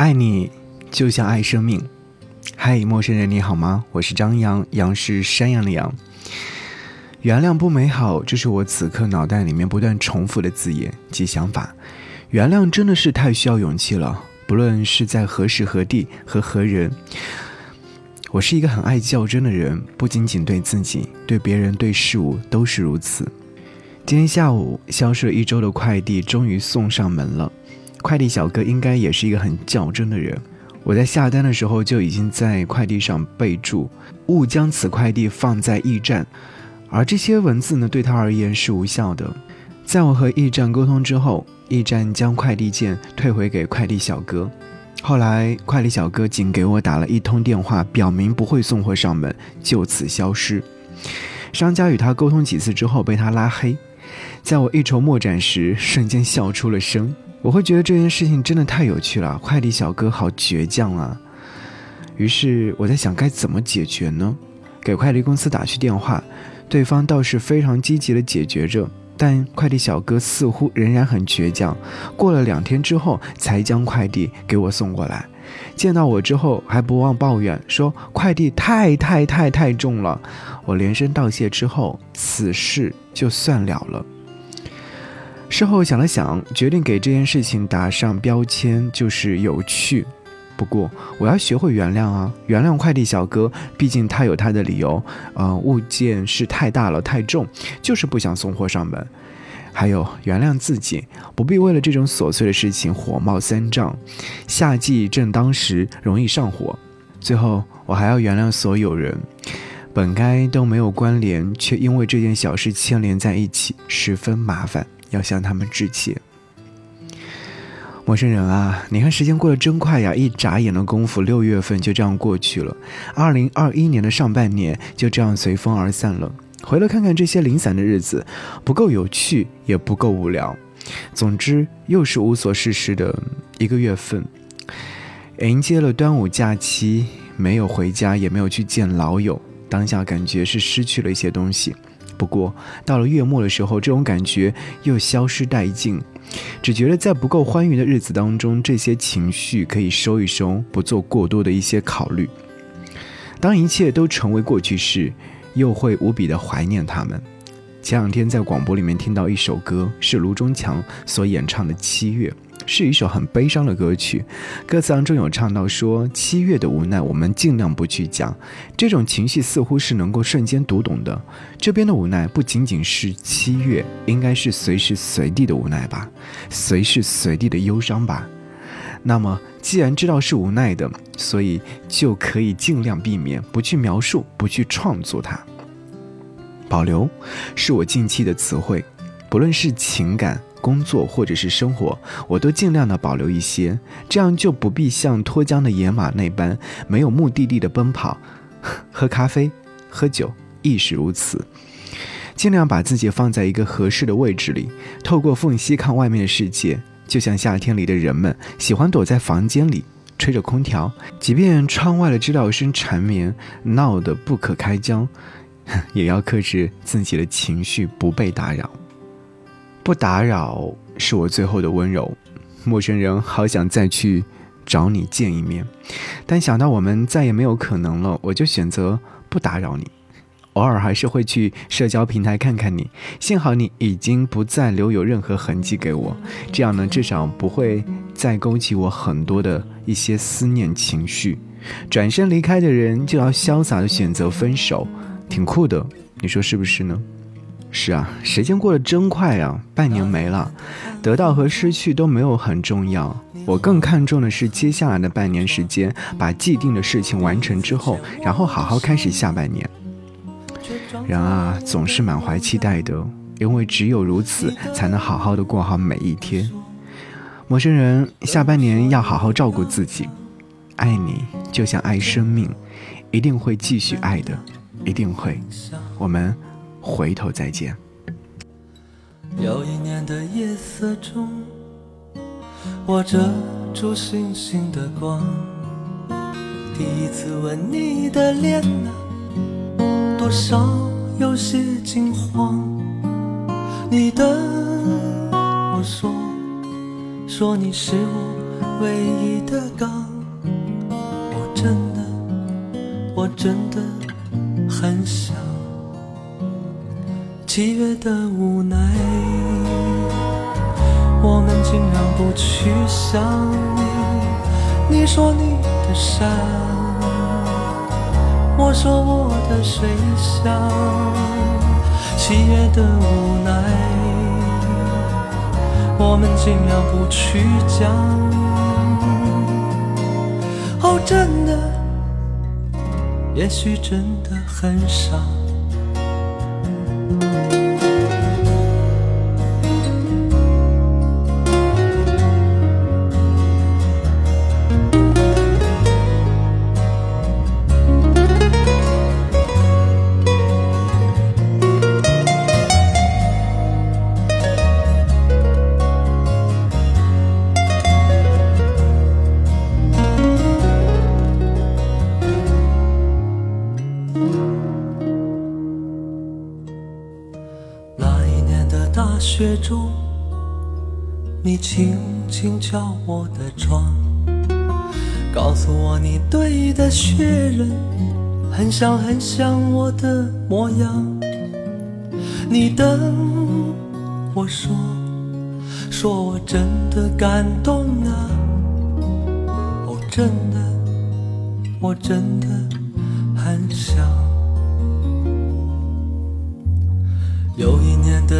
爱你就像爱生命。嗨，陌生人，你好吗？我是张扬，杨是山羊的羊。原谅不美好，这是我此刻脑袋里面不断重复的字眼及想法。原谅真的是太需要勇气了，不论是在何时何地和何人。我是一个很爱较真的人，不仅仅对自己，对别人，对事物都是如此。今天下午，消失了一周的快递终于送上门了。快递小哥应该也是一个很较真的人。我在下单的时候就已经在快递上备注“勿将此快递放在驿站”，而这些文字呢，对他而言是无效的。在我和驿站沟通之后，驿站将快递件退回给快递小哥。后来，快递小哥仅给我打了一通电话，表明不会送货上门，就此消失。商家与他沟通几次之后，被他拉黑。在我一筹莫展时，瞬间笑出了声。我会觉得这件事情真的太有趣了，快递小哥好倔强啊！于是我在想该怎么解决呢？给快递公司打去电话，对方倒是非常积极的解决着，但快递小哥似乎仍然很倔强。过了两天之后，才将快递给我送过来。见到我之后，还不忘抱怨说快递太太太太重了。我连声道谢之后，此事就算了了。事后想了想，决定给这件事情打上标签，就是有趣。不过我要学会原谅啊，原谅快递小哥，毕竟他有他的理由。呃，物件是太大了，太重，就是不想送货上门。还有原谅自己，不必为了这种琐碎的事情火冒三丈。夏季正当时，容易上火。最后，我还要原谅所有人，本该都没有关联，却因为这件小事牵连在一起，十分麻烦。要向他们致歉，陌生人啊！你看时间过得真快呀，一眨眼的功夫，六月份就这样过去了，二零二一年的上半年就这样随风而散了。回头看看这些零散的日子，不够有趣，也不够无聊。总之，又是无所事事的一个月份。迎接了端午假期，没有回家，也没有去见老友，当下感觉是失去了一些东西。不过到了月末的时候，这种感觉又消失殆尽，只觉得在不够欢愉的日子当中，这些情绪可以收一收，不做过多的一些考虑。当一切都成为过去式，又会无比的怀念他们。前两天在广播里面听到一首歌，是卢中强所演唱的《七月》。是一首很悲伤的歌曲，歌词当中有唱到说七月的无奈，我们尽量不去讲。这种情绪似乎是能够瞬间读懂的。这边的无奈不仅仅是七月，应该是随时随地的无奈吧，随时随地的忧伤吧。那么既然知道是无奈的，所以就可以尽量避免不去描述，不去创作它。保留是我近期的词汇，不论是情感。工作或者是生活，我都尽量的保留一些，这样就不必像脱缰的野马那般没有目的地的奔跑。喝咖啡、喝酒亦是如此，尽量把自己放在一个合适的位置里，透过缝隙看外面的世界。就像夏天里的人们喜欢躲在房间里吹着空调，即便窗外的知了声缠绵，闹得不可开交，也要克制自己的情绪，不被打扰。不打扰是我最后的温柔。陌生人，好想再去找你见一面，但想到我们再也没有可能了，我就选择不打扰你。偶尔还是会去社交平台看看你，幸好你已经不再留有任何痕迹给我，这样呢，至少不会再勾起我很多的一些思念情绪。转身离开的人，就要潇洒的选择分手，挺酷的，你说是不是呢？是啊，时间过得真快啊，半年没了，得到和失去都没有很重要，我更看重的是接下来的半年时间，把既定的事情完成之后，然后好好开始下半年。人啊，总是满怀期待的，因为只有如此，才能好好的过好每一天。陌生人，下半年要好好照顾自己，爱你就像爱生命，一定会继续爱的，一定会。我们。回头再见。有一年的夜色中，我遮住星星的光。第一次吻你的脸啊，多少有些惊慌。你的我说，说你是我唯一的港。我真的，我真的很想。七月的无奈，我们尽量不去想你。你说你的山，我说我的水乡。七月的无奈，我们尽量不去讲。哦，真的，也许真的很傻。雪中，你轻轻敲我的窗，告诉我你对的雪人很像很像我的模样。你等我说，说我真的感动啊，哦，真的，我真的很想。有一年的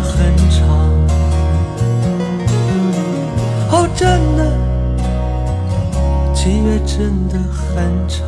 很长。哦，真的，七月真的很长。